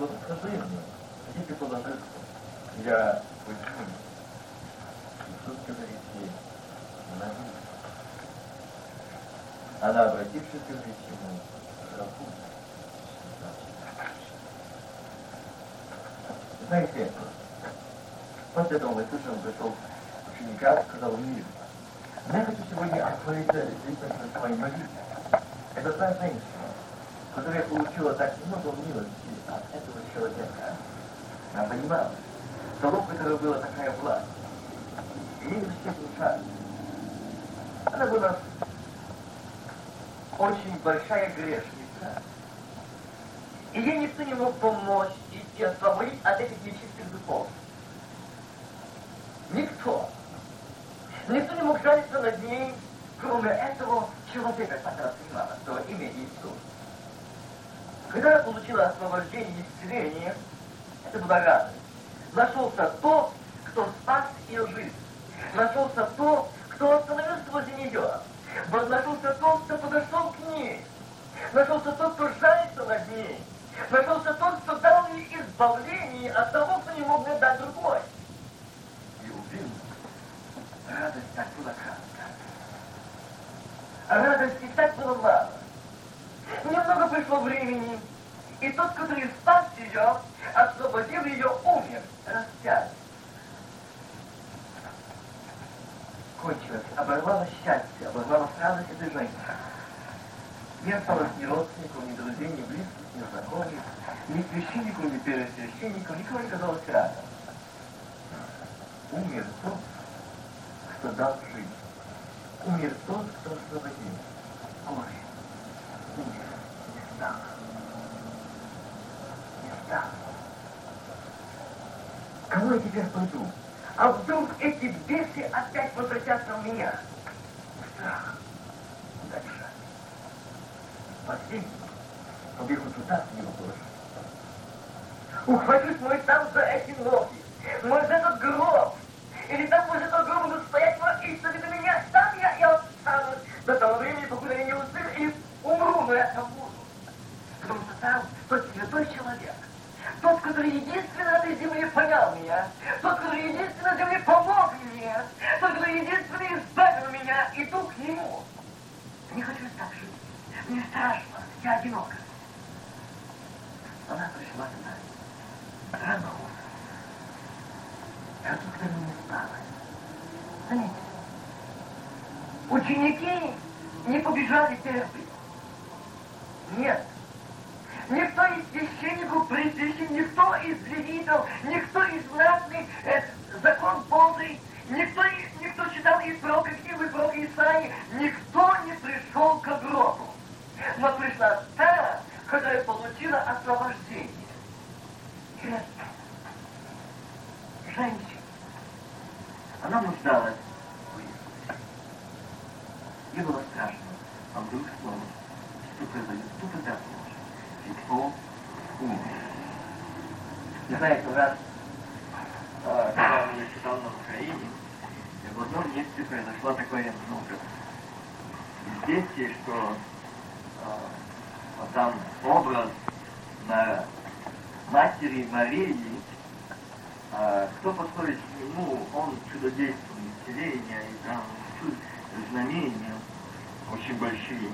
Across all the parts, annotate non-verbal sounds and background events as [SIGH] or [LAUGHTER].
ты бы не сила, скажи мне, где ты положился? Я возьму. Иисус говорит ей, на Она, обратившись, говорит ему, Раху. Знаете, после этого мы слышим, пришел ученика, сказал мир. Я хочу сегодня остановиться здесь на своей молитве. Это та женщина, которая получила так много милости от этого человека. Она понимала, что у которой была такая власть, ей все внушали. Она была очень большая грешница. И ей никто не мог помочь и освободить от этих нечистых духов. Никто. Никто не мог жалиться над ней, кроме этого человека, которого понимала, что имя Иисус. Когда она получила освобождение и исцеление, это была радость. Нашелся тот, кто спас ее жизнь. Нашелся тот, кто остановился возле нее. Нашелся тот, кто подошел к ней. Нашелся тот, кто жалится над ней. Нашелся тот, кто дал ей избавление от того, кто не мог мне дать другой. И убил. Радость так была кратка. Радости так было мало. Немного пришло времени, и тот, который спас ее, освободил ее, умер, распят. Кончилось, оборвалось счастье, оборвалась радость этой женщины. Не осталось ни родственников, ни друзей, ни близких, ни знакомых, ни священников, ни первосвященников, никого не казалось рядом. Умер тот, кто дал жизнь. Умер тот, кто освободил. Горе. Не стал. Кому я теперь пойду? А вдруг эти бесы опять возвратятся в меня? Страх. Дальше. Последний. Побегу туда, не положу. Ухватюсь мой там за эти ноги. За этот гроб. Или там возле этого гроба буду стоять, и что для меня, там я и останусь до того времени, покуда я не услышу и умру, но я там там тот святой человек, тот, который единственно на этой земле понял меня, тот, который единственно на земле помог мне, тот, который единственно избавил меня, иду к нему. Не хочу так жить. Мне страшно, я одинока. Она пришла туда. Рано а тут когда не стало. Заметьте, ученики не побежали первыми. Нет. Никто из священников, пресвящен, никто из левитов, никто из знатных, э, закон Божий, никто, никто читал из пророка книгу, из пророка Исаии, никто не пришел к гробу. Но пришла та, которая получила освобождение. Интересно. Женщина она нуждалась в Иисусе. Ей было страшно, а вдруг слово, что произойдет, что тогда умер. И знаете, раз а, когда он читал на Украине, в одном месте произошло такое, ну, известие, что вот там образ на матери Марии, а, кто подходит к нему, он чудодейственное исцеление, и там чуд, знамения очень большие.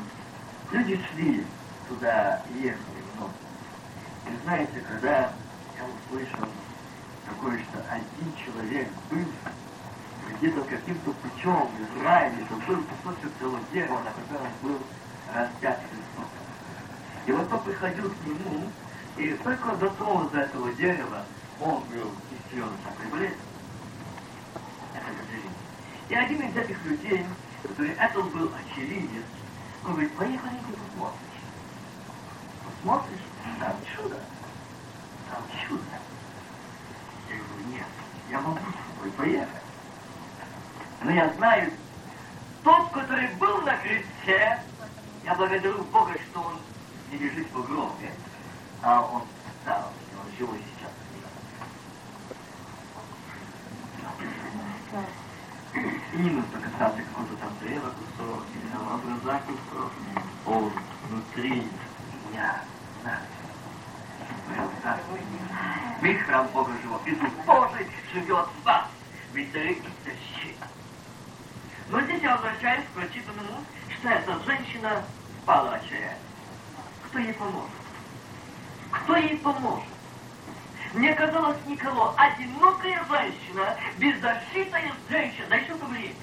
Люди шли туда, ехали, но, и знаете, когда я услышал такое, что один человек был где-то каким-то путем в Израиле, то был кусочек целого дерева, на котором был распят Христос. И вот он приходил к нему, и только дотронулся до этого дерева, он был исцелен. Это Катерина. И один из этих людей, который это был очевидец, он говорит, поехали ты посмотришь. Посмотришь, там чудо. Там чудо. Я говорю, нет, я могу с тобой поехать. Но я знаю, тот, который был на кресте, я благодарю Бога, что он не лежит в гробе, а он встал, и он живой сейчас. И не нужно касаться какого-то там древа кусок, или там образа кусок. Он внутри меня, Мы храм Бога живот, и Дух Божий живет в вас. Ведь дары и защита. Но здесь я возвращаюсь к прочитанному, что эта женщина впала отчаяние. Кто ей поможет? Кто ей поможет? Мне казалось, Николо, одинокая женщина, беззащитная женщина, да еще в время.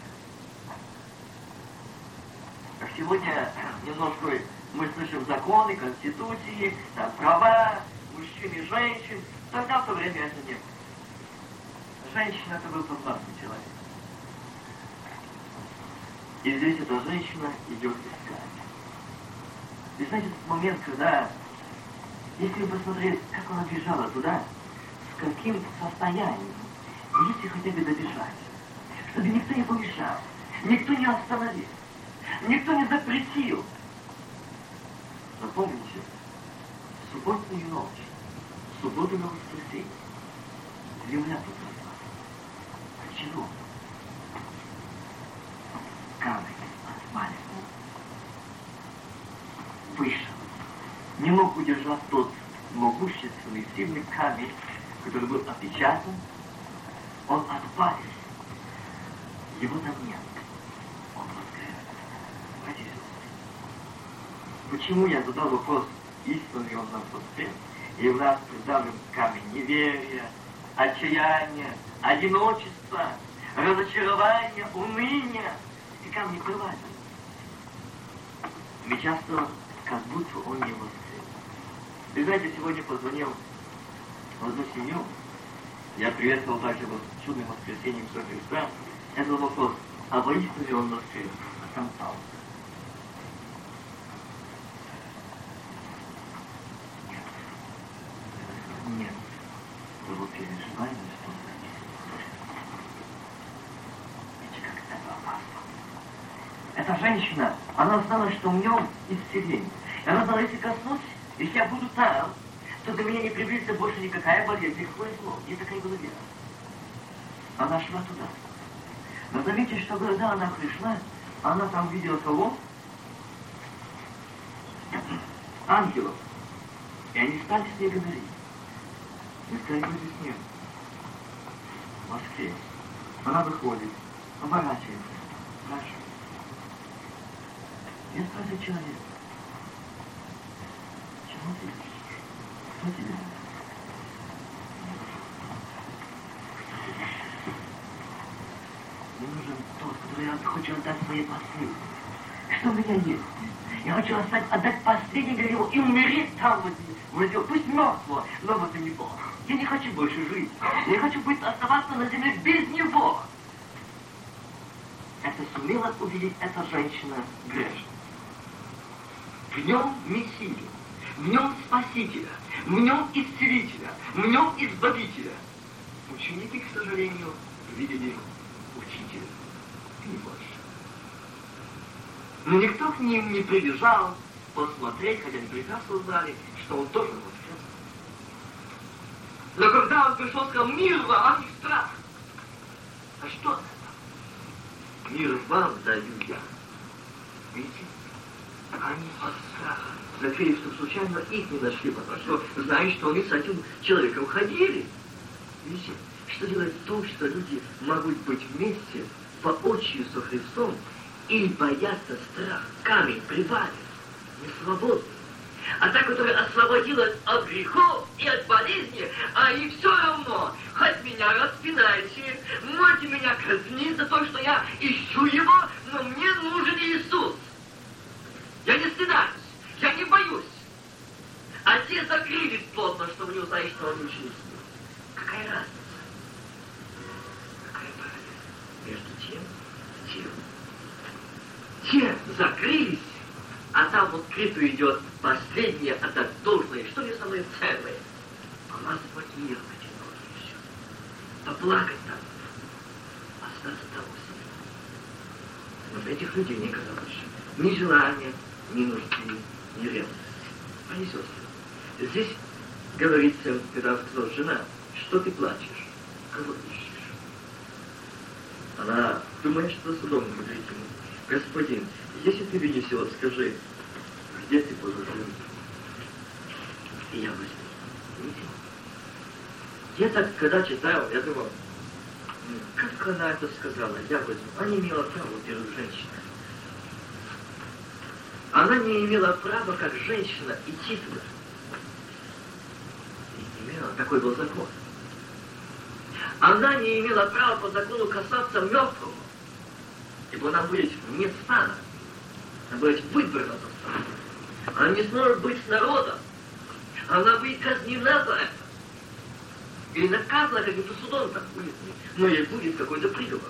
Сегодня немножко мы слышим законы, конституции, там, права мужчин и женщин. Тогда в то время это не было. Женщина это был подвластный человек. И здесь эта женщина идет искать. И знаете, этот момент, когда, если посмотреть, как она бежала туда, с каким состоянием, если хотя бы добежать, чтобы никто не помешал, никто не остановил, никто не запретил. Запомните, в субботнюю ночь, в субботу на воскресенье, земля тут росла. Почему? Камень отвален. Вышел. Не мог удержать тот могущественный, сильный камень, который был опечатан. Он отвалится. Его там нет. Он воскрес. Братья Почему я задал вопрос, истинный он нам воскрес? И в нас придавлен камень неверия, отчаяния, одиночества, разочарования, уныния. И камни бывают. Ведь часто как будто он не воскрес. Вы знаете, сегодня позвонил в одну семью, я приветствовал также вот чудным воскресением Иисуса Христа. Это вопрос, а воистину ли он воскрес? А там Павел. Нет. Его переживание, что он Видите, как это опасно. Эта женщина, она знала, что в нем исцеление. И она знала, если коснусь, если я буду там, то до меня не приблизится больше никакая болезнь, никакое зло. И такая была вера. Она шла туда. Но заметьте, что когда она пришла, она там видела кого? Ангелов. И они стали с ней говорить. Стали говорить с ним. Воскрес. Она выходит, оборачивается, спрашивает. Я спрашиваю человека. Чего ты ищешь? Кто тебя? Мне нужен тот, который хочет отдать свои последние. Что у меня есть? Я хочу остать, отдать последний для него и умереть там, вот, возле, пусть мертвого, но вот и не Бог. Я не хочу больше жить. Я хочу быть, оставаться на земле без него. Это сумела увидеть эта женщина грешная. В нем Мессию, в нем Спасителя, в нем Исцелителя, в нем Избавителя. Ученики, к сожалению, видели Учителя и не больше. Но никто к ним не прибежал посмотреть, хотя они прекрасно знали, что он тоже воскрес. Но когда он пришел, сказал, мир вам а и страх. А что это? Мир вам даю я. Видите? Они от страха закрыли, чтобы случайно их не нашли, потому что знают, что они с этим человеком ходили. Видите, что делает то, что люди могут быть вместе воочию со Христом и боятся страх, камень привалит, не свободны. А та, которая освободила от грехов и от болезни, а и все равно, хоть меня распинайте, можете меня казнить за то, что я ищу его, но мне нужен Иисус. Я не стыдаюсь, я не боюсь. А те закрылись плотно, чтобы не узнать, что он учился. Какая разница? Какая разница? Между тем, тем. Те закрылись, а там в открытую идет последнее, а так должное, что ли самое ценное. Помазывать мир одинокий еще. Поплакать там. Остаться там у себя. Вот этих людей никогда больше. Ни желания, нужды, ни ревности. Они сестры. Здесь говорится, когда сказал жена, что ты плачешь, кого ищешь? Она думает, что судом говорит ему, господин, если ты видишь его, скажи, где ты положил? И я возьму. Я так, когда читал, я думал, как она это сказала, я возьму. Она не права, во-первых, женщина. Она не имела права, как женщина, идти туда. Не имела, такой был закон. Она не имела права по закону касаться мертвого, ибо она будет вне стана. Она будет выбрана за стан. Она не сможет быть с народом. Она будет казнена за это. И наказана каким-то судом так будет. Но ей будет какой-то приговор.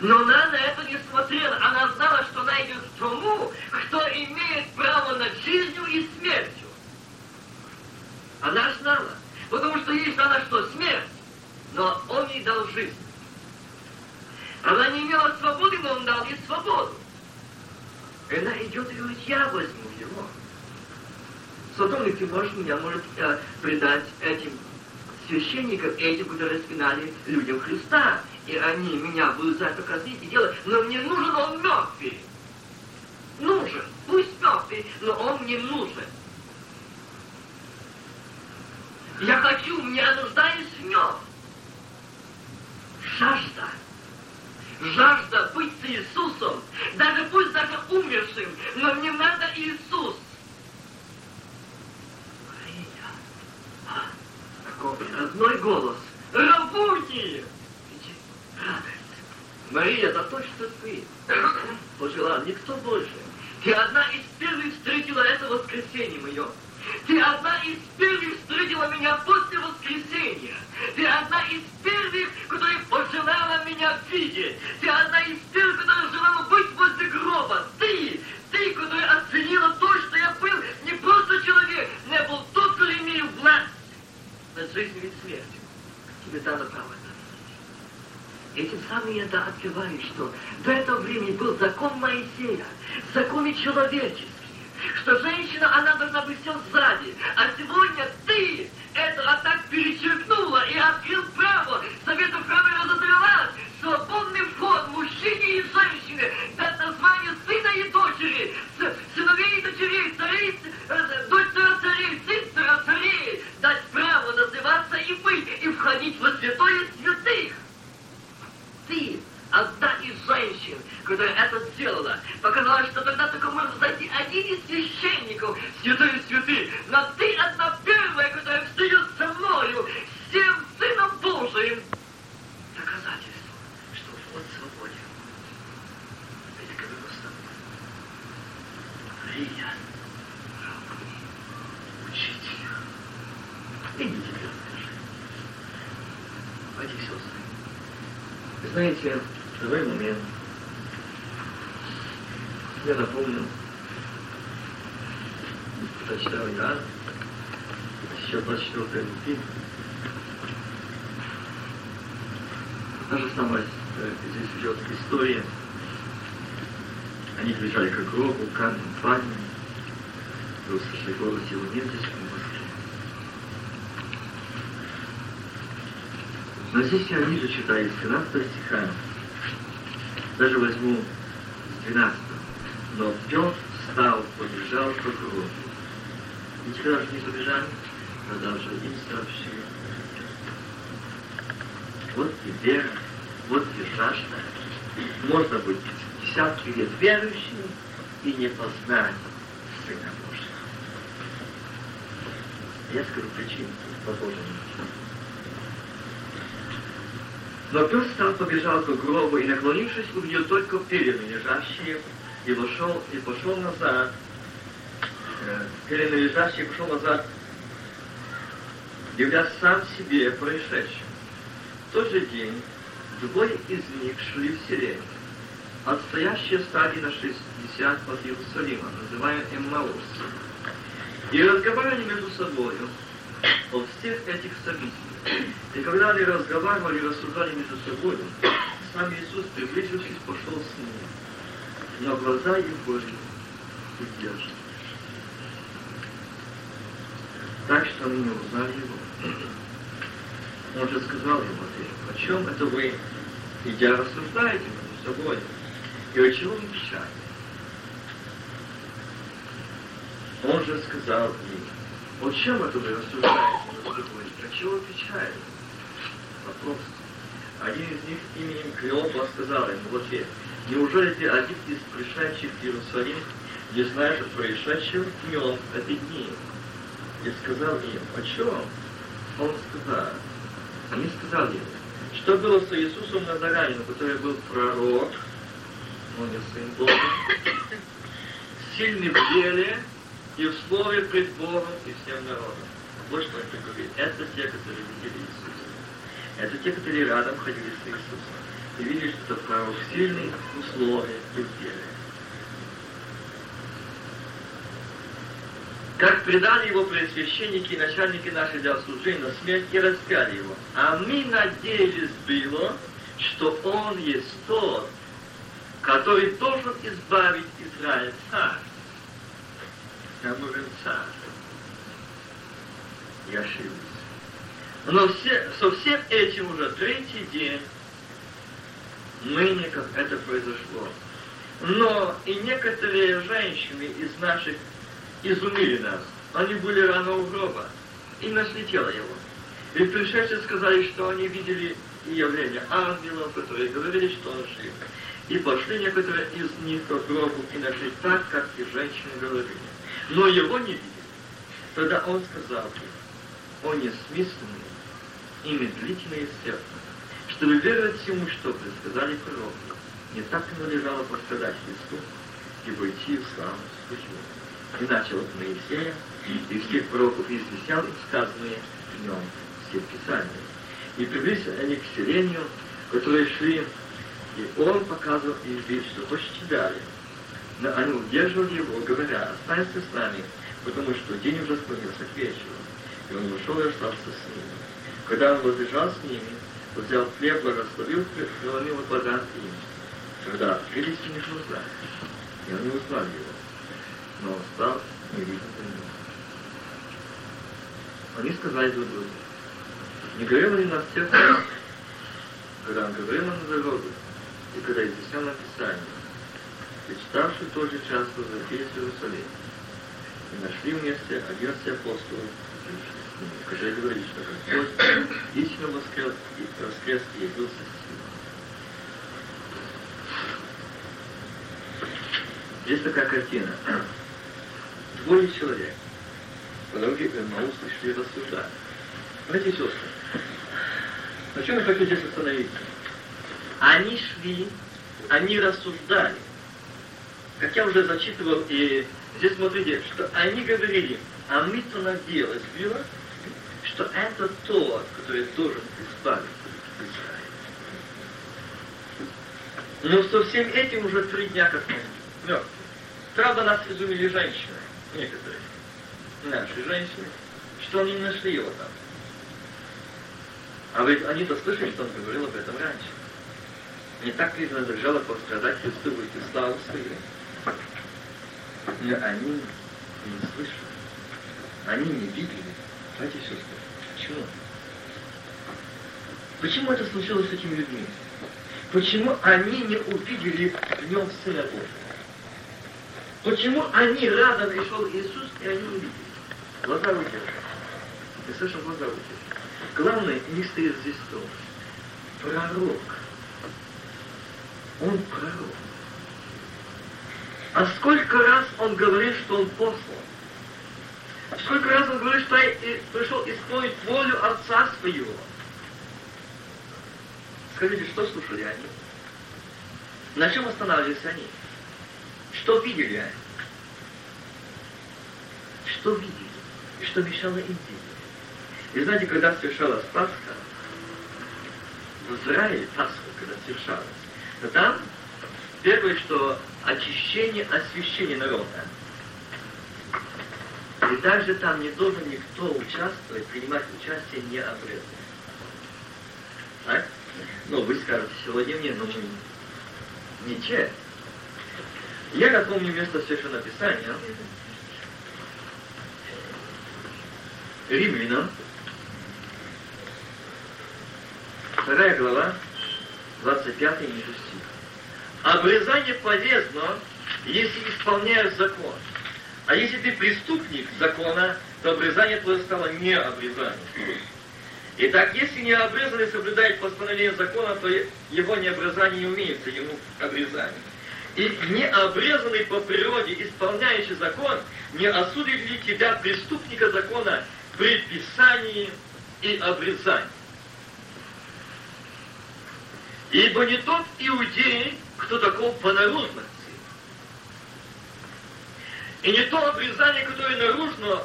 Но она на это не смотрела. Она знала, что она идет к тому, кто имеет право над жизнью и смертью. Она знала. Потому что ей знала, что смерть, но он ей дал жизнь. Она не имела свободы, но он дал ей свободу. И она идет и говорит, я возьму его. Содомник, ты можешь меня, может, э, предать этим священникам, этим, которые распинали людям Христа. И они меня будут за это казнить и делать, но мне нужен он мертвый. Нужен. Пусть мертвый, но он мне нужен. Я хочу, мне нуждаюсь в нем. Жажда жажда быть с Иисусом, даже пусть даже умершим, но мне надо Иисус. Мария, а, какой родной голос. Рабуни! Мария, это точно ты. [CLEARS THROAT] Пожелал никто больше. Ты одна из первых встретила это воскресенье мое. Ты одна из первых встретила меня после воскресения. Ты одна из первых, которая пожелала меня видеть. Ты одна из первых, которая желала быть возле гроба. Ты, ты, которая оценила то, что я был не просто человек, но был тот, кто имею власть над жизнью и смертью. Тебе дано право Этим самым я да открываю, что до этого времени был закон Моисея, закон человеческий что женщина, она должна быть все сзади. А сегодня ты это так перечеркнула и открыл право. Совету право разодралась. Свободный вход мужчине и женщине. Дать название сына и дочери. Сыновей и дочерей, царей, э, дочь царя царей, сын царя царей. Дать право называться и быть, и входить во святое святых. Ты одна из женщин, которая это сделала, показала, что тогда только может зайти один из священников, святой святый, но ты одна первая, которая встает со мною, всем Сыном Божиим. Доказательство, что вот свободен. Это как бы с тобой. Мария, учитель, идите, Пойди, сестры. Знаете, Второй момент. Я напомню, прочитал я еще 24 Луки. Та же самая э, здесь идет история. Они бежали к гробу, камень, память. Вы услышали голос его, нет здесь помощи. Но здесь я ниже читаю, из 13 стиха. Даже возьму с 12 Но Петр встал, побежал по гробу. И когда же не побежали, продолжил им сообщил. Вот вера, вот и жажда. Можно быть десятки лет верующим и не познать Сына Божьего. Я скажу причину, похожую но пес стал побежал к гробу и, наклонившись, увидел только перины лежащие, и вошел, и пошел назад. Э, перины лежащие пошел назад, являя сам себе происшедшим. В тот же день двое из них шли в сирень, отстоящие стадии на 60 от Иерусалима, называемые Эммаус, и разговаривали между собой о всех этих событиях. И когда они разговаривали и рассуждали между собой, сам Иисус, приблизившись, пошел с ними. Но глаза их были удержаны. Так что они не узнали его. Он же сказал им, о чем это вы, идя, рассуждаете между собой, и о вы печали? Он же сказал им, о чем это вы рассуждаете между собой, о чего печали? Вопрос. Один из них именем Клеопа сказал ему в ответ, неужели ты один из пришедших в Иерусалим не знаешь о происшедшем днем, эти дни? И сказал им, о чем? Он сказал, они сказали что было с Иисусом Назаранином, который был пророк, он не сын Бога, сильный в деле и в слове пред Богом и всем народом. Вот что он говорит. Это те, которые видели Иисуса. Это те, которые рядом ходили с Иисусом. И видели, что это пророк сильный в слове и в деле. Как предали его предсвященники и начальники наших дел служения на смерть и распяли его. А мы надеялись было, что он есть тот, который должен избавить Израиль царь. Я нужен царь. Я ошибся. Но все, со всем этим уже третий день ныне, как это произошло. Но и некоторые женщины из наших изумили нас. Они были рано у гроба и тело его. И пришедшие сказали, что они видели явление ангелов, которые говорили, что он жив. И пошли некоторые из них к гробу и нашли так, как и женщины говорили. Но его не видели. Тогда он сказал им, о несмысленные и медлительные сердца, чтобы веровать всему, что предсказали пророки. Не так ему лежало пострадать Христу и войти в славу службу и начал от Моисея и всех пророков извещал им сказанные в нем все Писания. И приблизились они к селению, которые шли, и он показывал им вид, что хочет дали. Но они удерживали его, говоря, останься с нами, потому что день уже склонился к вечеру. И он вышел и остался с ними. Когда он возлежал с ними, взял хлеб, благословил, преломил и подал им. Когда открылись у них глаза, и они узнали его но он стал невидным Они сказали друг другу, не говорил ли нас всех когда он говорил нам дорогу, и когда изъяснял нам Писание, и читавший в тот же час возвратились в Иерусалим, и нашли вместе одиннадцать апостолов, которые говорили, что Господь истинно воскрес, и воскрес и явился с Здесь такая картина двое человек по дороге к Эммаусу шли рассуждать. Братья и сестры, на чем я хочу остановиться? Они шли, они рассуждали. Как я уже зачитывал, и здесь смотрите, что они говорили, а мы-то надеялись было, что это тот, который должен избавить Израиль. Но со всем этим уже три дня как мы мертвы. Правда, нас изумили женщины некоторые наши женщины, что они не нашли его там. А ведь они-то слышали, что он говорил об этом раньше. Не так ли надлежало пострадать Христу и славу свою? Но они не слышали. Они не видели. И сестры, почему? Почему это случилось с этими людьми? Почему они не увидели в нем Сына Божьего? Почему они рядом пришел Иисус, и они не видели? Глаза выдержали. Ты слышал, глаза выдержали. Главное, не стоит здесь то. Пророк. Он пророк. А сколько раз он говорит, что он послан? Сколько раз он говорит, что я пришел исполнить волю Отца Своего? Скажите, что слушали они? На чем останавливались они? Что видели они? Что видели? И что мешало им видеть? И знаете, когда совершалась Пасха, в Израиле Пасха, когда совершалась, то там первое, что очищение, освящение народа. И также там не должен никто участвовать, принимать участие не обрезанный. Так? Ну, вы скажете, сегодня но мы не те. Я напомню место Священного Писания. Римлянам, вторая глава, 25 ниже стих. Обрезание полезно, если исполняешь закон. А если ты преступник закона, то обрезание твое стало не обрезанием. Итак, если не обрезанный соблюдает постановление закона, то его необрезание не умеется, ему обрезание. И необрезанный по природе, исполняющий закон, не осудит ли тебя, преступника закона, при писании и обрезании? Ибо не тот иудей, кто таков по наружности, и не то обрезание, которое наружно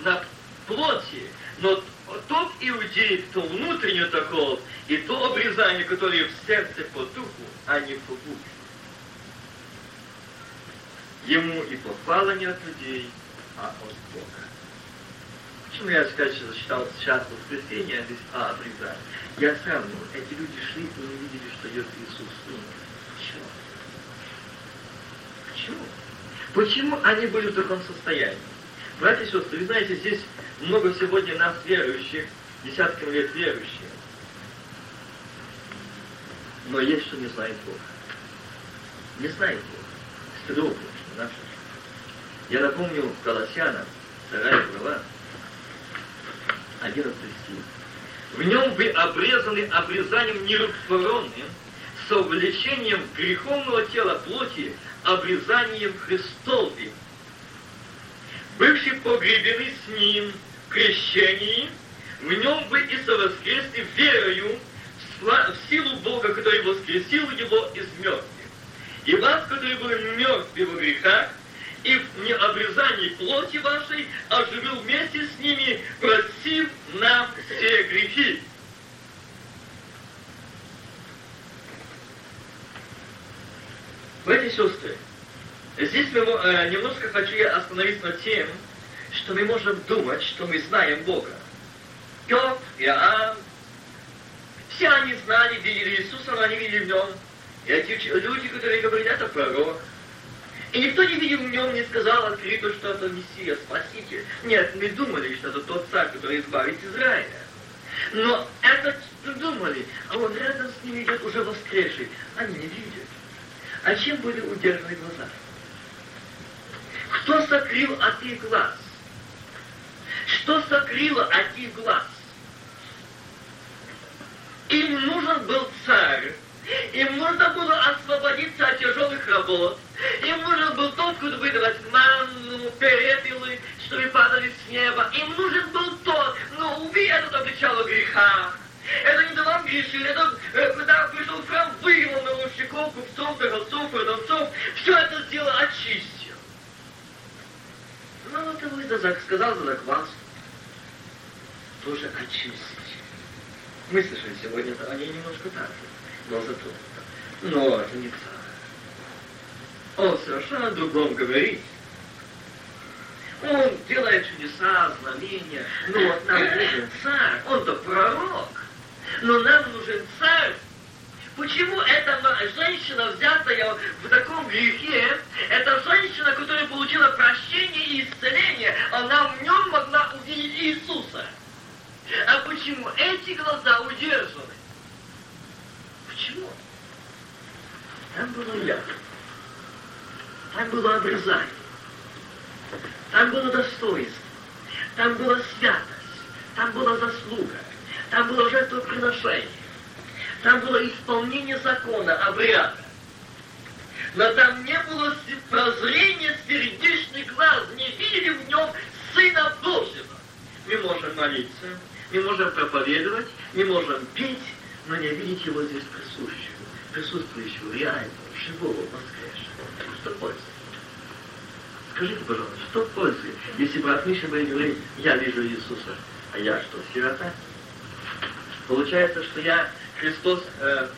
на плоти, но тот иудей, кто внутренне таков, и то обрезание, которое в сердце по духу, а не по букве. Ему и похвала не от людей, а от Бога. Почему я, сказать, зачитал сейчас воскресенье, а здесь а, обрезание? Я сравнивал, эти люди шли и не видели, что идет Иисус. Почему? Почему? Почему они были в таком состоянии? Братья и сестры, вы знаете, здесь много сегодня нас верующих, десятками лет верующих. Но есть, что не знает Бог. Не знает Бог. Стыдово, конечно, Я напомню Колоссянам, вторая глава, 11 стих. В нем вы обрезаны обрезанием нерукотворенным, с увлечением греховного тела плоти, обрезанием Христовым, бывший погребены с Ним в крещении, в нем вы и совоскресли верою в силу Бога, который воскресил Его из мертвых. И вас, которые были мертвы во грехах, и в необрезании плоти вашей оживил вместе с ними, просив нам все грехи. Братья и сестры, здесь мы, э, немножко хочу я остановиться над тем, что мы можем думать, что мы знаем Бога. Петр, Иоанн, все они знали, видели Иисуса, но они видели в нем. Эти люди, которые говорили, это пророк. И никто не видел в нем, не сказал открыто, что это Мессия, Спаситель. Нет, мы думали, что это тот царь, который избавит Израиля. Но это думали, а он рядом с ними идет уже воскресший. Они не видят. А чем были удержаны глаза? Кто сокрыл от их глаз? Что сокрыло от их глаз? Им нужен был царь. Им нужно было освободиться от тяжелых работ. Им нужен был тот, кто будет давать манну, перепелы, чтобы падали с неба. Им нужен был тот, но увы, этот обличало греха. Это не давал грешить, это когда пришел храм, вывел наловщиков, купцов, торговцов, продавцов, все это сделал очистил. Ну, вот его сказал за закваску. Тоже очистить. Мы слышали сегодня, они немножко так же, но зато. Но это не так. Он совершенно о другом говорит. Он делает чудеса, знамения. Ну вот нам [LAUGHS] нужен царь, он-то пророк. Но нам нужен царь. Почему эта женщина, взятая в таком грехе, эта женщина, которая получила прощение и исцеление, она в нем могла увидеть Иисуса? А почему эти глаза удержаны? Почему? Там было я. Там было обрезание. Там было достоинство. Там была святость. Там была заслуга. Там было жертвоприношение. Там было исполнение закона, обряда. Но там не было прозрения сердечных глаз, не видели в нем Сына Божьего. Мы можем молиться, мы можем проповедовать, мы можем петь, но не видеть его здесь присутствующего, присутствующего, реального, живого, воскресшего. Что пользы? Скажите, пожалуйста, что пользы, если брат Миша будет говорить, я вижу Иисуса, а я что, сирота? Получается, что я Христос э,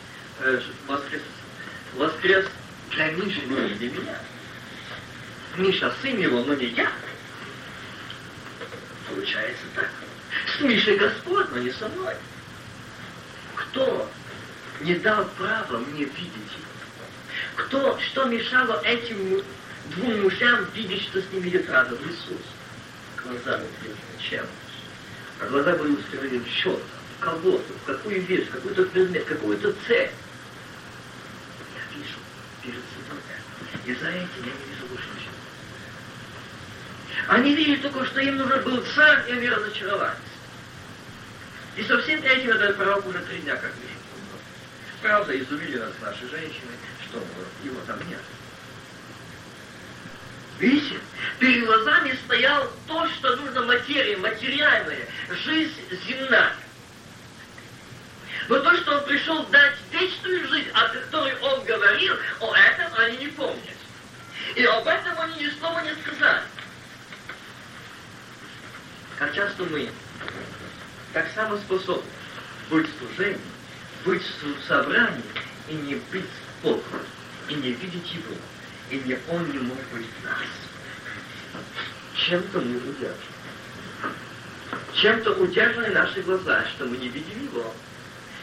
э, воскрес, воскрес для Миши, но не для меня. Миша сын его, но не я. Получается так. С Мишей Господь, но не со мной. Кто не дал права мне видеть его? Кто, что мешало этим двум мужьям видеть, что с ними идет рядом Иисус? Глаза были чем? А глаза были устремлены в счет, в кого-то, в какую вещь, в какой-то предмет, какую-то цель. Я вижу перед собой. И за этим я не вижу больше ничего. Они видели только, что им нужен был царь, и они разочаровались. И со всем этим этот пророк уже три дня как вижу. Правда, изумили нас наши женщины, что его там нет. Видите, перед глазами стоял то, что нужно материи, материальное, жизнь земная. Но то, что он пришел дать вечную жизнь, о которой он говорил, о этом они не помнят. И об этом они ни слова не сказали. Как часто мы так само способны быть в служении, быть в собрании и не быть Богом, и не видеть Его, и не Он не может быть в нас. Чем-то мы удержаны. Чем-то удержаны наши глаза, что мы не видим Его,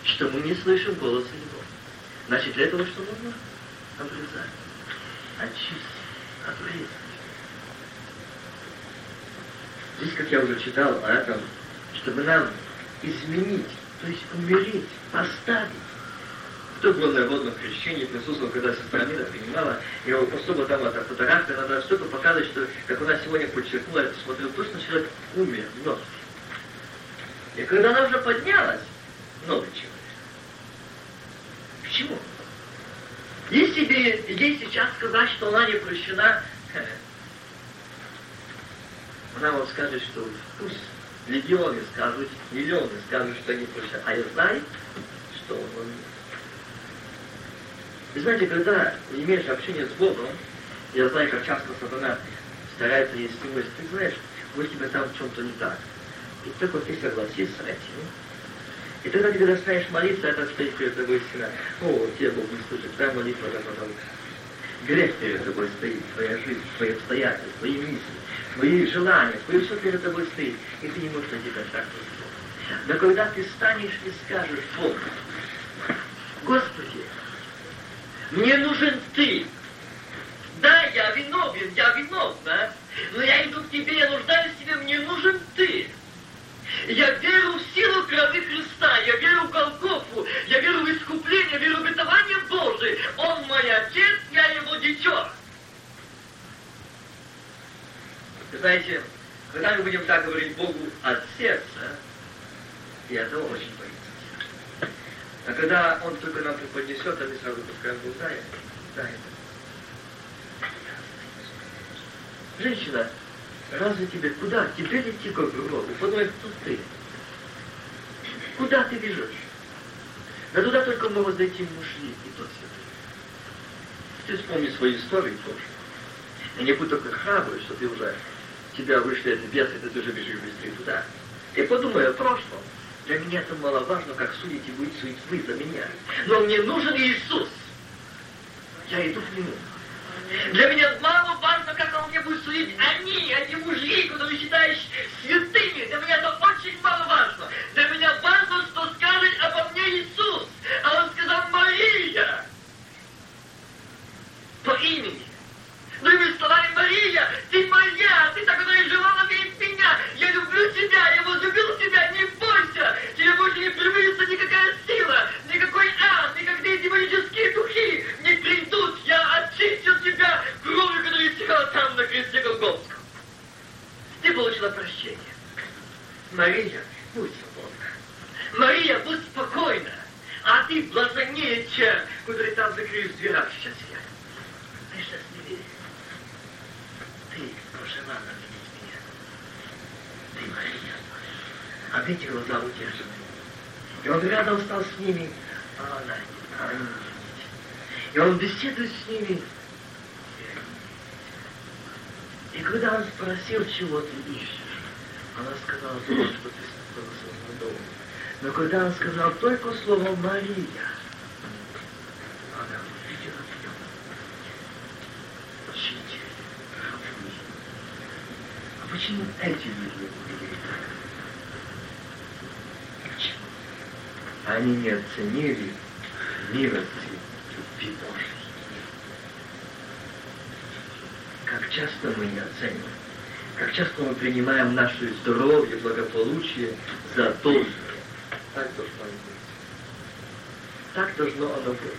что мы не слышим голоса Его. Значит, для этого что нужно? Обрезать, очистить, обрезать. Здесь, как я уже читал о этом, чтобы нам изменить, то есть умереть, оставить. Кто был на водном крещении, присутствовал, когда сестра Мира принимала, и особо там эта фотография, надо что-то показывать, что, как она сегодня подчеркнула, я посмотрел, точно человек умер, мертв. И когда она уже поднялась, новый человек. Почему? Если бы ей сейчас сказать, что она не прощена, она вам скажет, что пусть легионы скажут, миллионы скажут, что не прощены. А я знаю, что он Вы знаете, когда имеешь общение с Богом, я знаю, как часто сатана старается стимулировать, ты знаешь, вот тебе там в чем-то не так. И только ты согласишься с этим, и тогда ты, когда станешь молиться, это стоит перед тобой стена. О, тебе Бог не слышит, твоя молитва готова. Грех перед тобой стоит, твоя жизнь, твои обстоятельства, твои мысли, твои желания, твое все перед тобой стоит, и ты не можешь найти контакт с Богом. Но когда ты станешь и скажешь Богу, Господи, мне нужен Ты. Да, я виновен, я виновна, но я иду к Тебе, я нуждаюсь в Тебе, мне нужен Ты. Я верю в силу крови Христа, я верю в Голгофу, я верю в искупление, верю в обетование Божие. Он мой Отец, я Его дитё. Вы знаете, когда мы будем так говорить Богу от сердца, и это очень боится. А когда Он только нам преподнесет, а мы сразу пускаем глаза, да, это. Женщина, разве тебе куда? Теперь идти к гробу. Подумай, кто ты? Куда ты бежишь? Да туда только могут зайти мужья, и тот святой. Ты вспомни свою историю тоже. И не будь только храбрый, что ты уже тебя вышли эти бесы, ты уже бежишь быстрее туда. И подумай о прошлом. Для меня это маловажно, как судите вы, судить вы за меня. Но мне нужен Иисус. Я иду к Нему. Для меня мало важно, как он мне будет судить. Они, эти мужья, которые считаешь святыми, для меня это очень мало важно. никакая сила, никакой ад, никакие демонические духи не придут. Я очистил тебя кровью, которая текла там на кресте Голгофском. Ты получила прощение. Мария, будь свободна. Мария, будь спокойна. А ты блаженнее, чем, который там закрыли в дверях сейчас я. Ты сейчас не. Ты пожелала видеть меня. Ты, Мария, а ты его удержана. И он рядом стал с ними, а. И он беседует с ними. И когда он спросил, чего ты ищешь, она сказала, то, что ты спустился дома. Но когда он сказал только слово «Мария», она увидела в нем учитель, рабы. А почему эти люди увидели так? Они не оценили милости любви Божьей. Как часто мы не оцениваем, как часто мы принимаем наше здоровье, благополучие за должное. Так должно быть. Так должно оно быть.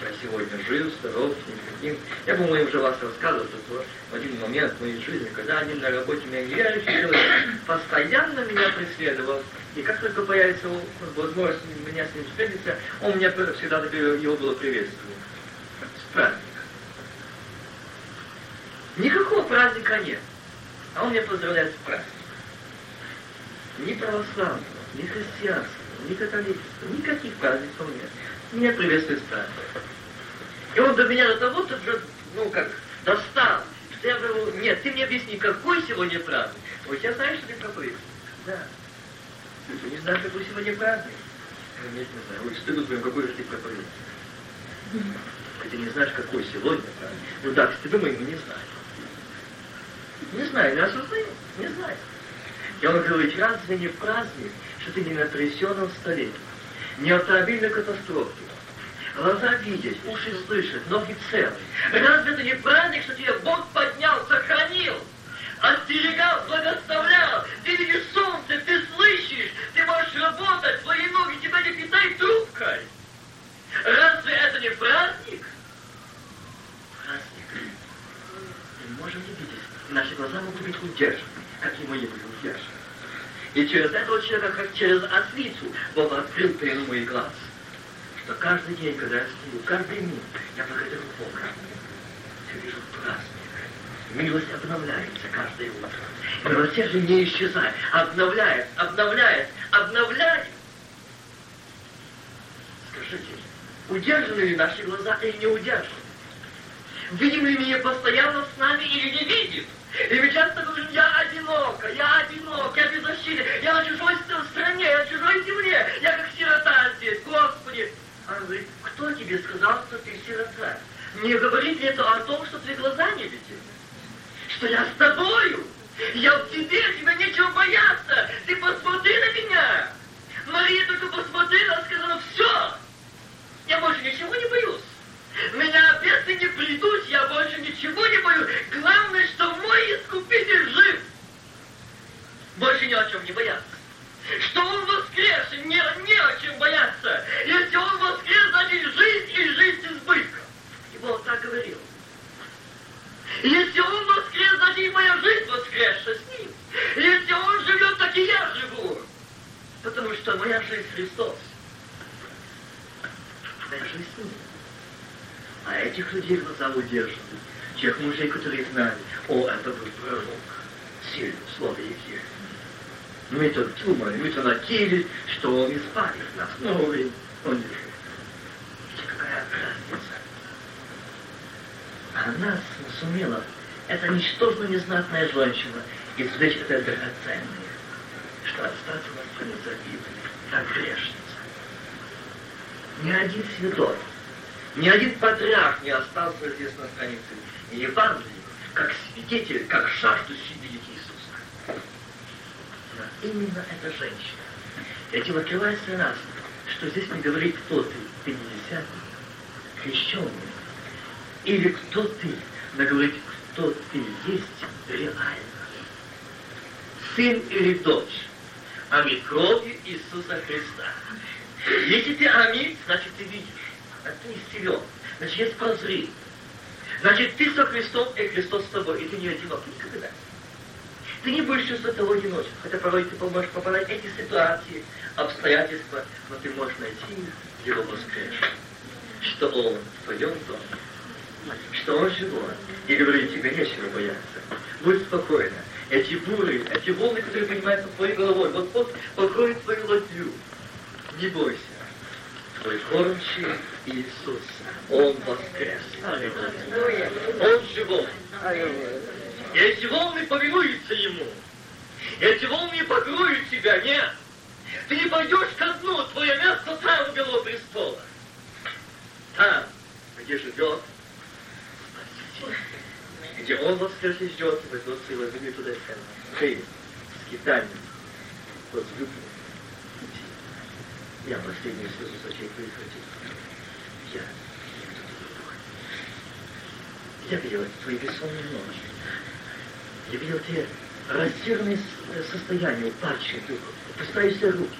Я сегодня жив, здоров, никаким. Я, по-моему, уже вас рассказывал, что в один момент в моей жизни, когда один на работе меня неверующий человек постоянно меня преследовал, и как только появится возможность меня с ним встретиться, он мне всегда его было приветствовать. С. Никакого праздника нет. А он меня поздравляет с праздником. Ни православного, ни христианства, ни католичества, никаких праздников нет. Меня приветствует с праздником. И он до меня до того, что, ну как, достал. Я говорю, нет, ты мне объясни, какой сегодня праздник? Вот я знаю, что ты проповедуешь. Да. Ты не знаешь, какой сегодня праздник? Я говорю, нет, не знаю. Ой, стыдно твоим, какой же ты проповедуешь. Ты не знаешь, какой сегодня праздник. Ну да, стыдно моему не знаю. Не знаю, не осознаю, не знаю. И он говорит, разве не праздник, что ты не на трясенном столе, не автомобильной катастрофе, глаза видеть, уши слышать, ноги целы. Разве это не праздник, что тебе Бог поднял, сохранил, остерегал, благословлял, ты видишь солнце, ты слышишь, ты можешь работать, твои ноги тебя не питают трубкой. Разве это не праздник? Праздник. Мы можем не видеть, наши глаза могут быть удержаны как ему не были удержаны. И через этого человека, как через ослицу, Бог открыл перед мой глаз, что каждый день, когда я сплю, каждый миг, я благодарю Бога. Я вижу праздник. Милость обновляется каждое утро. Милосердие не исчезает, обновляет, обновляет, обновляет. Скажите, удержаны ли наши глаза или не удержаны? Видим ли меня постоянно с нами или не видим? И мы часто говорим, я одинока, я одинок, я беззащитен, я на чужой стране, я на чужой земле, я как сирота здесь, Господи. Он говорит, кто тебе сказал, что ты сирота? Не говорит ли это о том, что ты глаза не видишь? Что я с тобою? Я в тебе, тебе нечего бояться. Ты посмотри на меня. Мария только посмотрела сказала, все, я больше ничего не боюсь. Меня опять не придут, я больше ничего не боюсь. Главное, что мой искупитель жив. Больше ни о чем не бояться. Что он воскрес, не, не о чем бояться. Если он воскрес, значит жизнь и жизнь с избытком. И Бог так говорил. Если он воскрес, значит и моя жизнь воскресшая с ним. Если он живет, так и я живу. Потому что моя жизнь Христос. Моя жизнь с ним. А этих людей глаза удержаны. Тех мужей, которые знали, о, это был пророк, сильный в слове Ефире. Мы-то думали, мы-то надеялись, что он избавит нас, но он не. Какая разница? А нас сумела эта ничтожно незнатная женщина извлечь это драгоценное, что остаться на стране забитой, как грешница. Ни один святой, ни один патриарх не остался здесь на странице Евангелия, как свидетель, как жаждущий видеть Иисуса. Но именно эта женщина. Этим открывается раз, что здесь не говорит, кто ты, пятидесятый, крещенный, или кто ты, но говорит, кто ты есть реально. Сын или дочь, омит кровью Иисуса Христа. Если ты омит, значит ты видишь а ты исцелен. Значит, есть прозрение. Значит, ты со Христом, и Христос с тобой, и ты не одинок никогда. Ты не будешь чувствовать того одиночества, хотя порой ты можешь попадать в эти ситуации, обстоятельства, но ты можешь найти его воскресшего, что он в твоем доме, что он живой, и говорит, тебе нечего бояться. Будь спокойна. Эти буры, эти волны, которые поднимаются твоей головой, вот вот покроет твою ладью. Не бойся. Твой кормчий Иисус, Он воскрес. Он живой. И эти волны повинуются Ему. Эти волны покроют тебя. Нет. Ты не пойдешь ко дну. Твое место там у Белого престола. Там, где живет где Он воскрес и и возьмется и возьми туда Ты, скитальник, возлюбленный. Я слезу с очей твоих Я, я видел твои бессонные ночи. Я видел те растерянные состояния, упадшие духом, опускающиеся руки.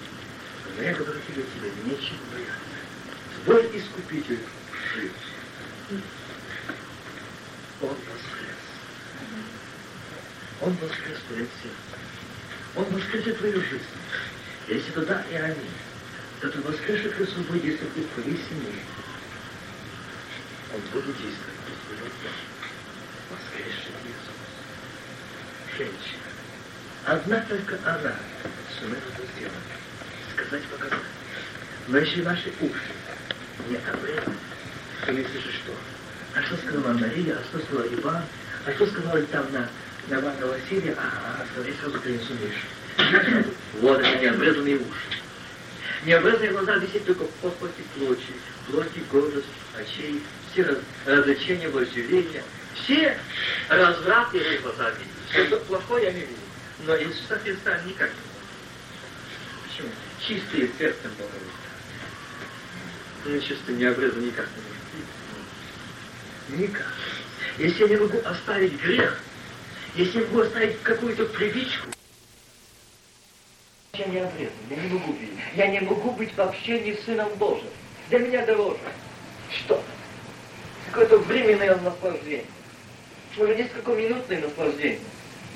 Но я говорю тебе, тебе нечего бояться. Твой искупитель жив. Он воскрес. Он воскрес твое сердце. Он воскресит твою жизнь. Если туда и они, то ты воскресший Христос будет в твоей семье. Он будет действовать в твоем доме. Воскресший Иисус женщина. Одна только она сумела это сделать. Сказать, показать. Но если наши уши не обрезаны, то не слышишь что? А что сказала Мария, а что сказала Иван, а что сказала там на, на Ивана Василия, а, а смотри, сразу принесу Мишу. Вот это необрезанные уши. Необрезанные глаза висят только в похоти плоти, плоти, гордость, очей, все раз, развлечения, вожделения, все развраты в глаза видят. Что-то плохое не вижу. Но Иисуса Христа никак не может. Почему? Чистые сердцем Бога Ну, чисто не обрезан никак не может. Никак. Если я не могу оставить грех, если я могу оставить какую-то привычку, я не обрезан, я не могу быть. Я не могу быть в общении с Сыном Божьим. Для меня дороже. Что? Какое-то временное наслаждение. Может, несколько минутное наслаждение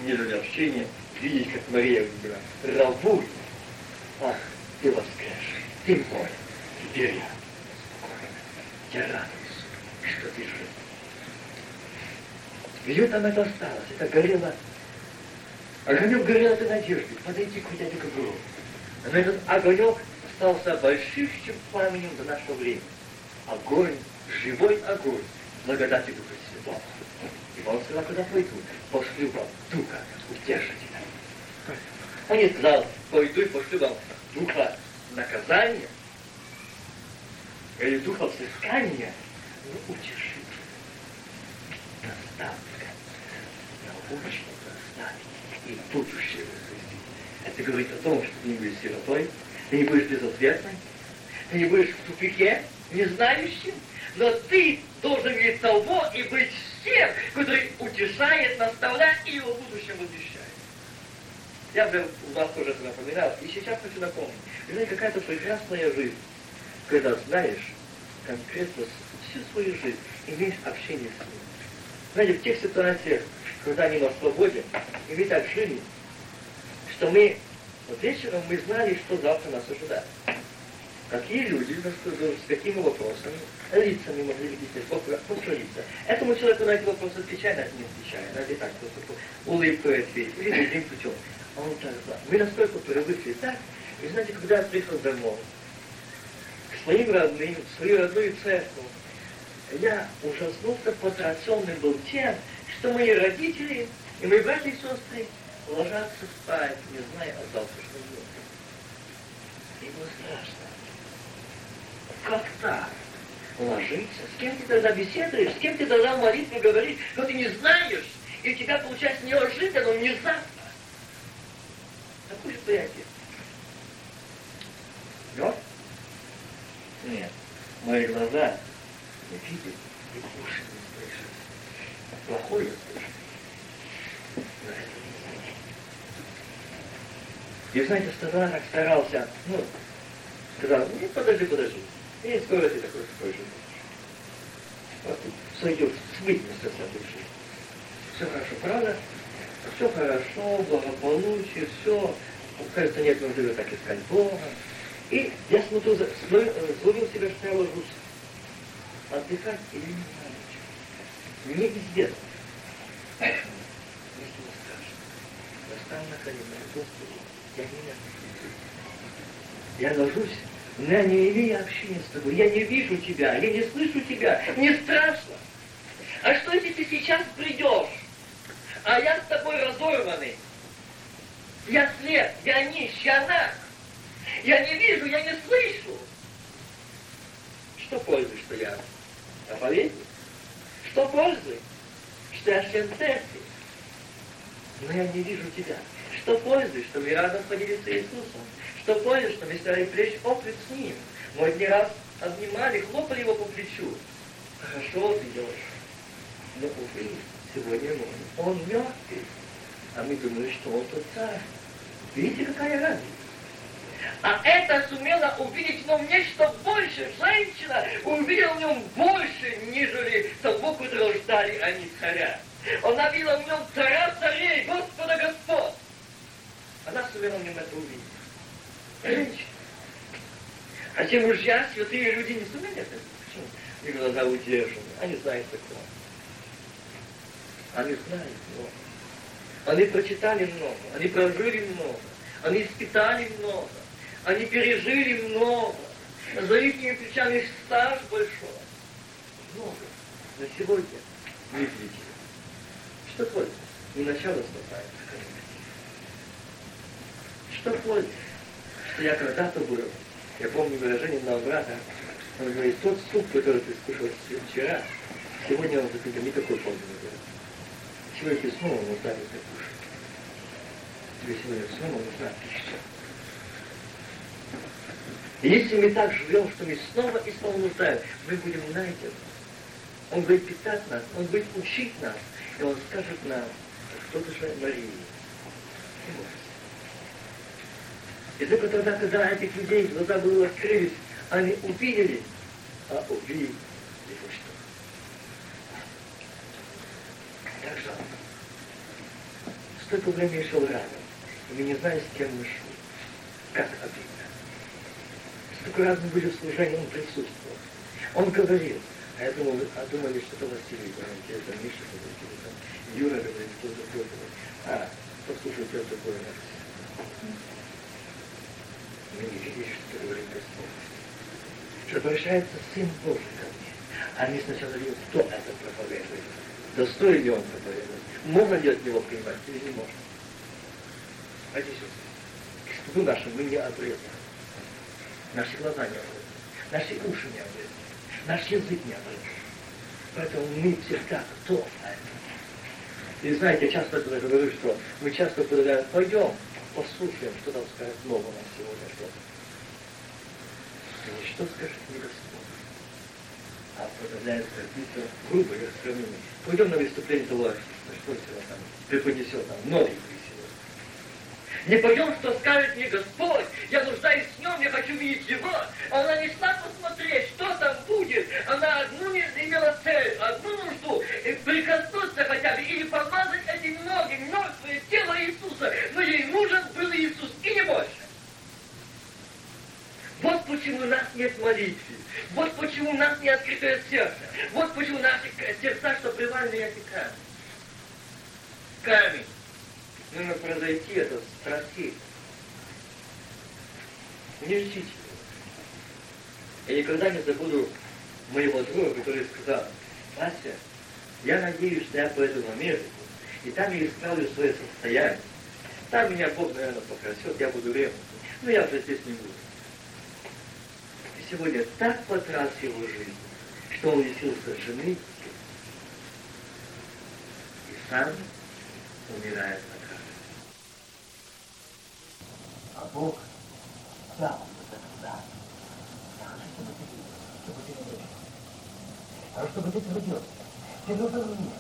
нежели общение, видеть, как Мария говорила, рабуй. Ах, ты воскресший, ты мой, теперь я спокойно, я радуюсь, что ты жив. Где там это осталось? Это горело. Огонек горел этой надежды, подойти к к огню. Но этот огонек остался большущим пламенем до нашего времени. Огонь, живой огонь, благодати Духа Святого. И он сказал, куда пойду, пошлю вам Духа Утешителя. Он не сказал, пойду и пошлю вам Духа наказания, или Духа взыскания, но утешителя, наставника, научника наставника и будущего жизни. Это говорит о том, что ты не будешь сиротой, ты не будешь безответной, ты не будешь в тупике, не знающим, но ты должен иметь того и быть тем, который утешает, наставляет и его будущем обещает. Я бы вас тоже это напоминал, и сейчас хочу напомнить. Знаете, какая-то прекрасная жизнь, когда знаешь конкретно всю свою жизнь, имеешь общение с ним. Знаете, в тех ситуациях, когда они на свободе, и мы так жили, что мы вот вечером мы знали, что завтра нас ожидает. Какие люди, с какими вопросами, лицами могли видеть, просто лица. Этому человеку на эти вопросы отвечает, а не отвечает. Надо так просто улыбкой ответить, или другим путем. А он так знал. Мы настолько привыкли так, и знаете, когда я приехал домой, к своим родным, в свою родную церковь, я ужаснулся, потрясенный был тем, что мои родители и мои братья и сестры ложатся спать, не зная о завтрашнем. И было страшно. Как так? Ложиться? С кем ты тогда беседуешь? С кем ты тогда в молитве говоришь? Но ты не знаешь, и у тебя получается неожиданно, внезапно. Какое же твои отец? Мертв? Нет. Мои глаза не видят, и уши не слышат. Плохое слышат. И знаете, Стадарок старался, ну, сказал, ну, подожди, подожди. И скоро ты такой такой же Вот сойдет, смытнется с этой жизни. Все хорошо, правда? Все хорошо, благополучие, все. Кажется, нет нужды так искать Бога. И я смотрю, зловил себя, что я ложусь отдыхать или не знаю чего. Мне известно. Если не скажет, восстал на колено, Господи, я не Я ложусь, я не имею общения с тобой, я не вижу тебя, я не слышу тебя, мне страшно. А что, если ты сейчас придешь, а я с тобой разорванный? Я слеп, я нищ, я наг. Я не вижу, я не слышу. Что пользы, что я проповедник? Что пользы, что я член церкви? Но я не вижу тебя. Что пользы, что мы рядом поделиться Иисусом? Что пользы, что мы стали плечь опыт с Ним? Мы не раз обнимали, хлопали его по плечу. Хорошо ты идешь. Но, увы, сегодня он, он мертвый. А мы думали, что он тот царь. Видите, какая разница? А это сумела увидеть в нем нечто больше. Женщина увидела в нем больше, нежели того, которого ждали они царя. Она видела в нем царя царей, Господа Господ. Она сумела в нем это увидеть. Женщина. А те мужья, святые люди не сумели это Почему? Их глаза удержаны. Они знают такое. Они знают много. Они прочитали много. Они прожили много. Они испытали много. Они пережили много. За их плечами стаж большой. Много. Но сегодня не видите. Что польза? Не начало конечно. Что польза? Я когда-то был. Я помню выражение моего брата. Он говорит, тот суп, который ты скушал вчера, сегодня он за никакой пользы не будет. Сегодня ты снова нуждаешься кушать. Тебе сегодня снова нужна пища. Если мы так живем, что мы снова и снова нуждаем, мы будем найдены. Он будет питать нас, Он будет учить нас, и Он скажет нам, что ты же Мария. И только тогда, когда этих людей глаза были открылись, они увидели, а увидели его что. Так что, столько времени шел рядом, и мы не знаем, с кем мы шли, как обидно. Сколько раз мы были в служении, он присутствовал. Он говорил, а я думал, а думали, что это Василий говорит, это Миша там Юра говорит, кто-то Петр. А, послушай, что такое. Мы не видели, что говорит Господь. Что обращается Сын Божий ко мне. Они сначала говорят, кто это проповедует. Достоин ли он проповедовать? Можно ли от него принимать или не можно? А здесь вот, к стыду нашему мы не обрезаны. Наши глаза не обрезаны, наши уши не обрезаны, наш язык не обрезан. Поэтому мы всегда кто это? И знаете, я часто говорю, что мы часто предлагаем, пойдем, послушаем, что там скажет нам сегодня что-то. И что скажет не Господь? А подавляет какие-то грубые сравнения. Пойдем на выступление того что сегодня там преподнесет нам новенькое не пойдем, что скажет мне Господь. Я нуждаюсь в нем, я хочу видеть его. Она не шла посмотреть, что там будет. Она одну не имела цель, одну нужду. И прикоснуться хотя бы или помазать эти ноги, мертвые тело Иисуса. Но ей нужен был Иисус, и не больше. Вот почему у нас нет молитвы. Вот почему у нас не открытое сердце. Вот почему наши сердца, что привальные эти. Камень нужно произойти это спросить. Не ждите. Я никогда не забуду моего друга, который сказал, Вася, я надеюсь, что я поеду в Америку, и там я исправлю свое состояние. Там меня Бог, наверное, покрасет, я буду ревностным. Но я уже здесь не буду. И сегодня так потряс его жизнь, что он лишился жены и сам умирает а Бог сам это даст. Я хочу, чтобы ты, чтобы ты не верил. А чтобы ты твердил, ты нужен мне.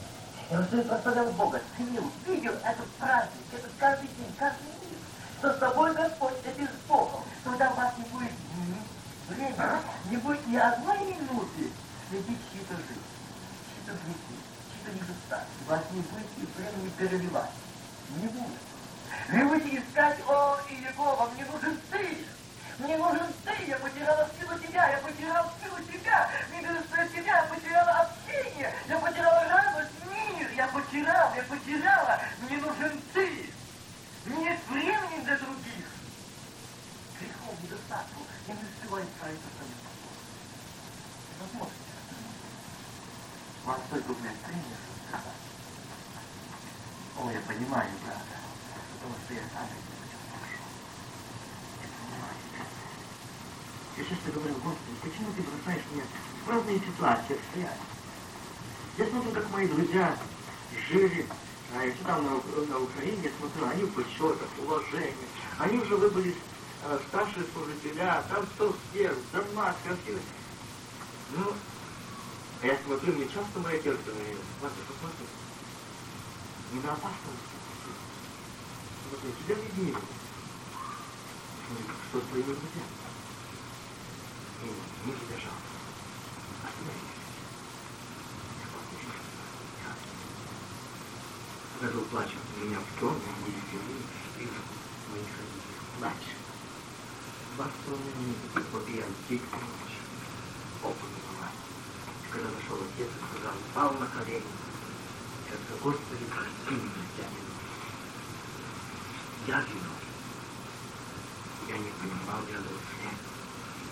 Я уже прославлял Бога, ценил, видел этот праздник, этот каждый день, каждый миг, что с тобой Господь, это с Богом. Тогда у вас не будет дни, времени, не будет ни одной минуты следить чьи-то жизнь, чьи-то грехи, чьи-то недостатки. У вас не будет и времени переливать. Не будет. Вы будете искать о Иегова, мне нужен ты. Мне нужен ты, я потеряла силу тебя, я потерял силу тебя, мне нужен тебя, я потеряла общение, я потеряла радость, мир, я потерял, я потеряла, мне нужен ты. Нет времени для других. Грехом недостатку, я не успеваю справиться с своим Невозможно. Вам только, блядь, принято сказать. О, я понимаю, брата, потому что я Я часто говорю, Господи, почему ты бросаешь меня в разные ситуации обстоятельства? Я смотрю, как мои друзья жили, а я читал на, на Украине, я смотрю, они в почетах, уважении, они уже выбрали э, старшие служителя, там стол съел, дома, картины. Ну, а я смотрю, мне часто моя тетка говорит, смотри, посмотри, не на опасном Смотри, тебя как что твоими друзьями не задержал. Был плачет меня в доме, они впервые вижу моих родителей. Плачет. Два с половиной минуты побил дик ночь. Не была. Когда нашел отец и сказал, упал на колени. Я сказал, Господи, прости меня, дядя. Я виноват. Я не понимал, я слеп.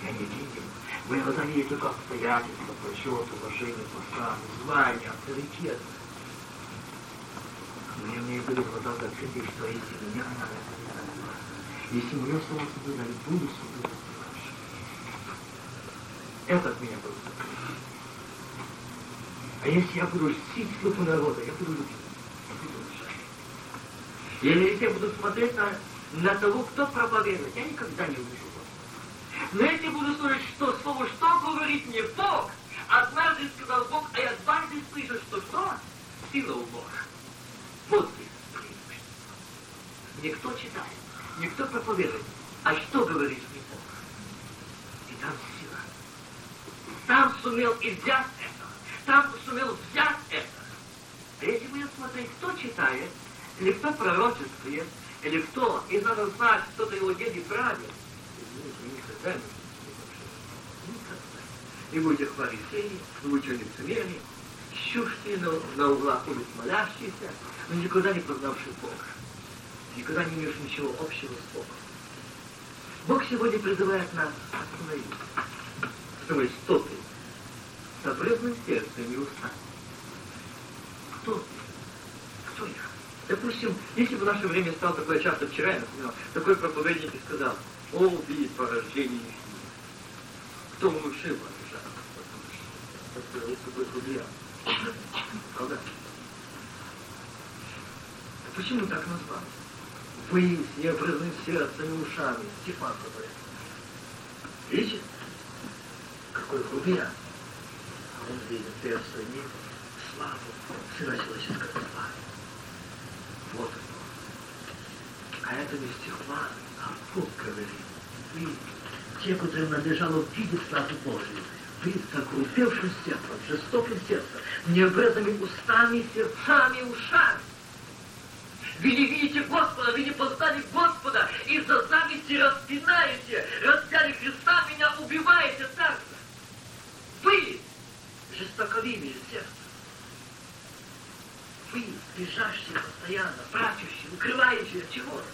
Я не видел. Вы глазами только обстоятельства, почет, уважение, посады, звание, авторитет. Но я мне были глаза закрыты, что если меня надо, если мое слово соблюдать, буду соблюдать. Этот меня был. А если я буду сить слуху народа, я буду любить. Уважать. Я буду смотреть на, на того, кто проповедует, я никогда не увижу но если буду слушать, что слово, что говорит мне Бог, однажды сказал Бог, а я дважды слышу, что что? Сила у Бога. Вот преимущество. Никто читает, никто проповедует. А что говорит мне Бог? И там сила. Там сумел и взять это. Там сумел взять это. А если будем смотреть, кто читает, или кто пророчествует, или кто, и надо знать, кто-то его дед и прадед, никогда не Никогда. И будете фарисеи, вы будете лицемерие, щушки на, на углах будут молящиеся, но никогда не познавший Бога. Никогда не имеешь ничего общего с Богом. Бог сегодня призывает нас остановиться. Остановись, кто ты? С обрезанным сердцем и устами. Кто ты? Кто я? Допустим, если бы в наше время стал такое часто, вчера я напоминал, такой проповедник и сказал, о, видит порождение Кто внушил обижать? Это был такой друзья. Правда? Почему так назвали? Вы с необразным сердцем и ушами, Стефан говорит. Видите? Какой грубиян. А он видит не славу Сына Человеческого славы. Вот. А это не Стефан, а Бог говорит. Вы, те, которым надлежало видеть славу Божию, вы с окрупевшим сердцем, жестоким сердцем, необрезанными устами, сердцами, ушами. Вы не видите Господа, вы не познали Господа, из-за зависти распинаете, распяли Христа, меня убиваете так же. Вы жестоковимые сердце. Вы бежащие постоянно, прячущие, укрывающие от чего-то.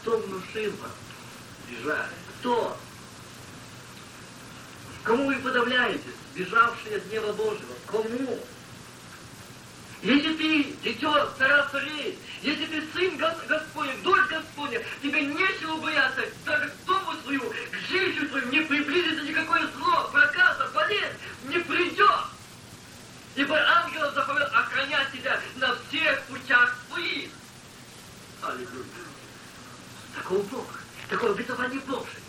Кто внушил вам бежать? Кто? Кому вы подавляетесь, бежавшие от гнева Божьего? Кому? Если ты дитё царя царей, если ты сын Господень, дочь Господня, тебе нечего бояться, даже к дому свою, к жилищу твоему не приблизится никакое зло, проказа, болезнь не придет. Ибо ангелов заповедал охранять тебя на всех путях своих. Аллилуйя. Такого Бога, такого обетования Божие.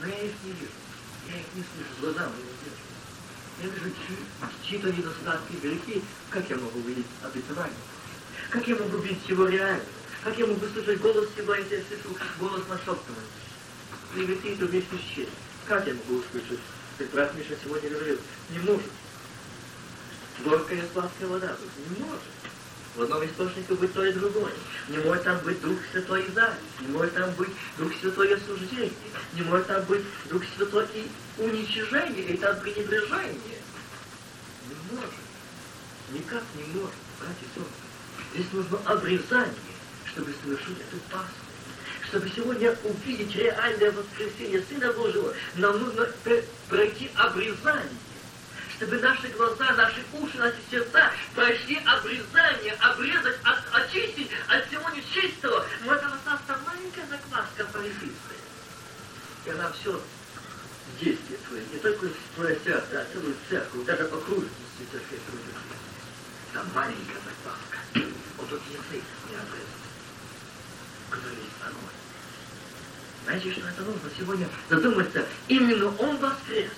Но я их не вижу, я их не слышу, глаза мои не вижу. Я вижу чьи-то недостатки, грехи. Как я могу видеть обетование? Как я могу видеть его реально? Как я могу слышать голос его, если я слышу голос нашептывания? Это вместе с честь. Как я могу услышать? Как брат Миша сегодня говорил, не может. Горькая сладкая вода, не может. В одном источнике быть то и другое. Не может там быть Дух Святой и зависть, не может там быть Дух Святой и осуждение, не может там быть Дух Святой и уничижение, и там пренебрежение. Не может. Никак не может, братья сестры. Здесь нужно обрезание, чтобы совершить эту Пасху. Чтобы сегодня увидеть реальное воскресение Сына Божьего, нам нужно пройти обрезание чтобы наши глаза, наши уши, наши сердца прошли обрезание, обрезать, от, очистить от всего нечистого. Но это осталась маленькая закваска фарисейская. И она все действует, не только твое сердце, а целую церковь, даже окружности церкви Там маленькая закваска. Вот тут язык не обрезан, есть огонь. Знаете, что это нужно сегодня задуматься? Именно он воскрес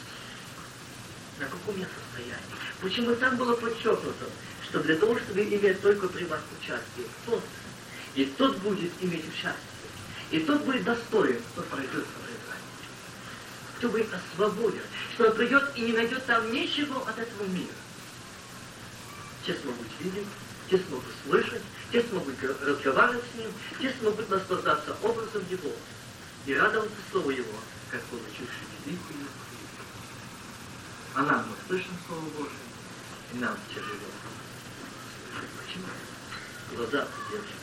на каком я состоянии. Почему там было подчеркнуто, что для того, чтобы иметь только при вас участие, тот, и тот будет иметь участие, и тот будет достоин, кто пройдет образование, кто будет освободен, что он придет и не найдет там ничего от этого мира. Те смогут видеть, те смогут слышать, те смогут разговаривать с ним, те смогут наслаждаться образом его и радоваться слову его, как получивший великую а нам мы слышим Слово Божие, и нам тяжело. Почему? Глаза держат.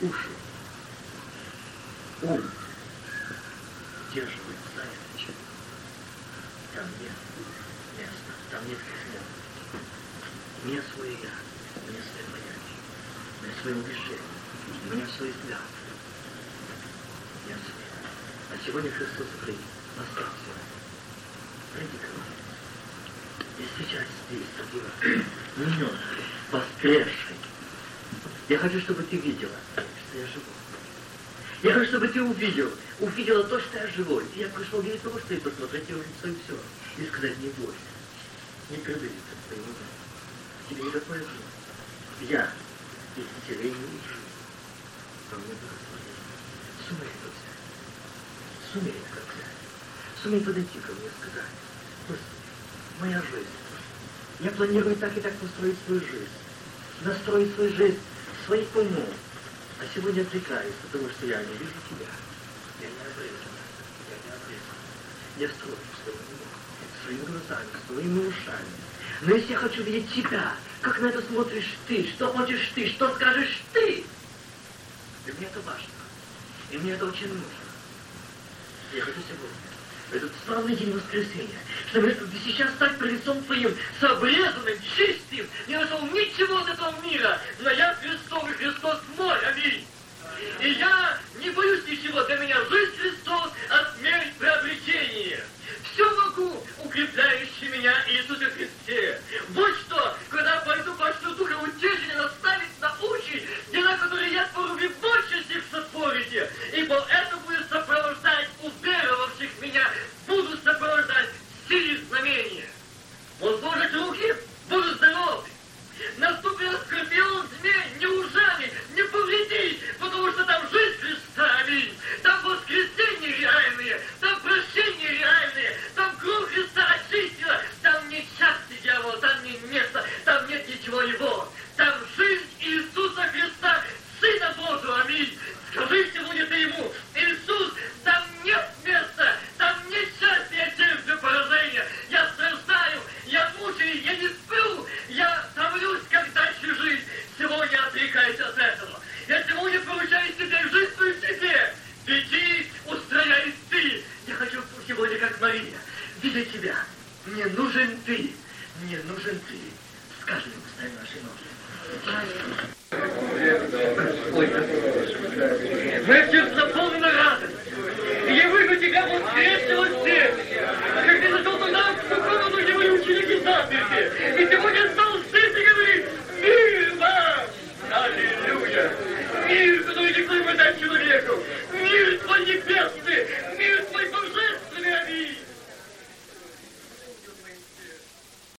Уши. Ум. Удерживает занятость. Там нет места, там нет возможности. Мне свое я, мне свое понятие, мне свое убеждение, мне свой взгляд. Я свой. А сегодня Христос говорит, остался и сейчас здесь, меня, воскресший. Я хочу, чтобы ты видела, что я живу. Я хочу, чтобы ты увидел, увидела то, что я живой. И я пришел не для того, чтобы посмотреть его лицо и все. И сказать, не бойся, не приблизиться к твоему Тебе не такое жить. Я, исцеление и жизнь. По мне благословение. Сумей это взять. Сумей это взять. Сумей подойти ко мне и сказать моя жизнь. Я планирую так и так построить свою жизнь. Настроить свою жизнь своим умом. А сегодня отвлекаюсь, потому что я не вижу тебя. Я не обрезан. Я не обрезан. Я строю своим умом, своими глазами, своими ушами. Но если я хочу видеть тебя, как на это смотришь ты, что хочешь ты, что скажешь ты, для меня это важно. И мне это очень нужно. Я хочу сегодня этот славный день воскресенья, чтобы сейчас стать при лицом Твоим, с обрезанным, чистым, не нашел ничего от этого мира, но я Христов и Христос мой, аминь. И я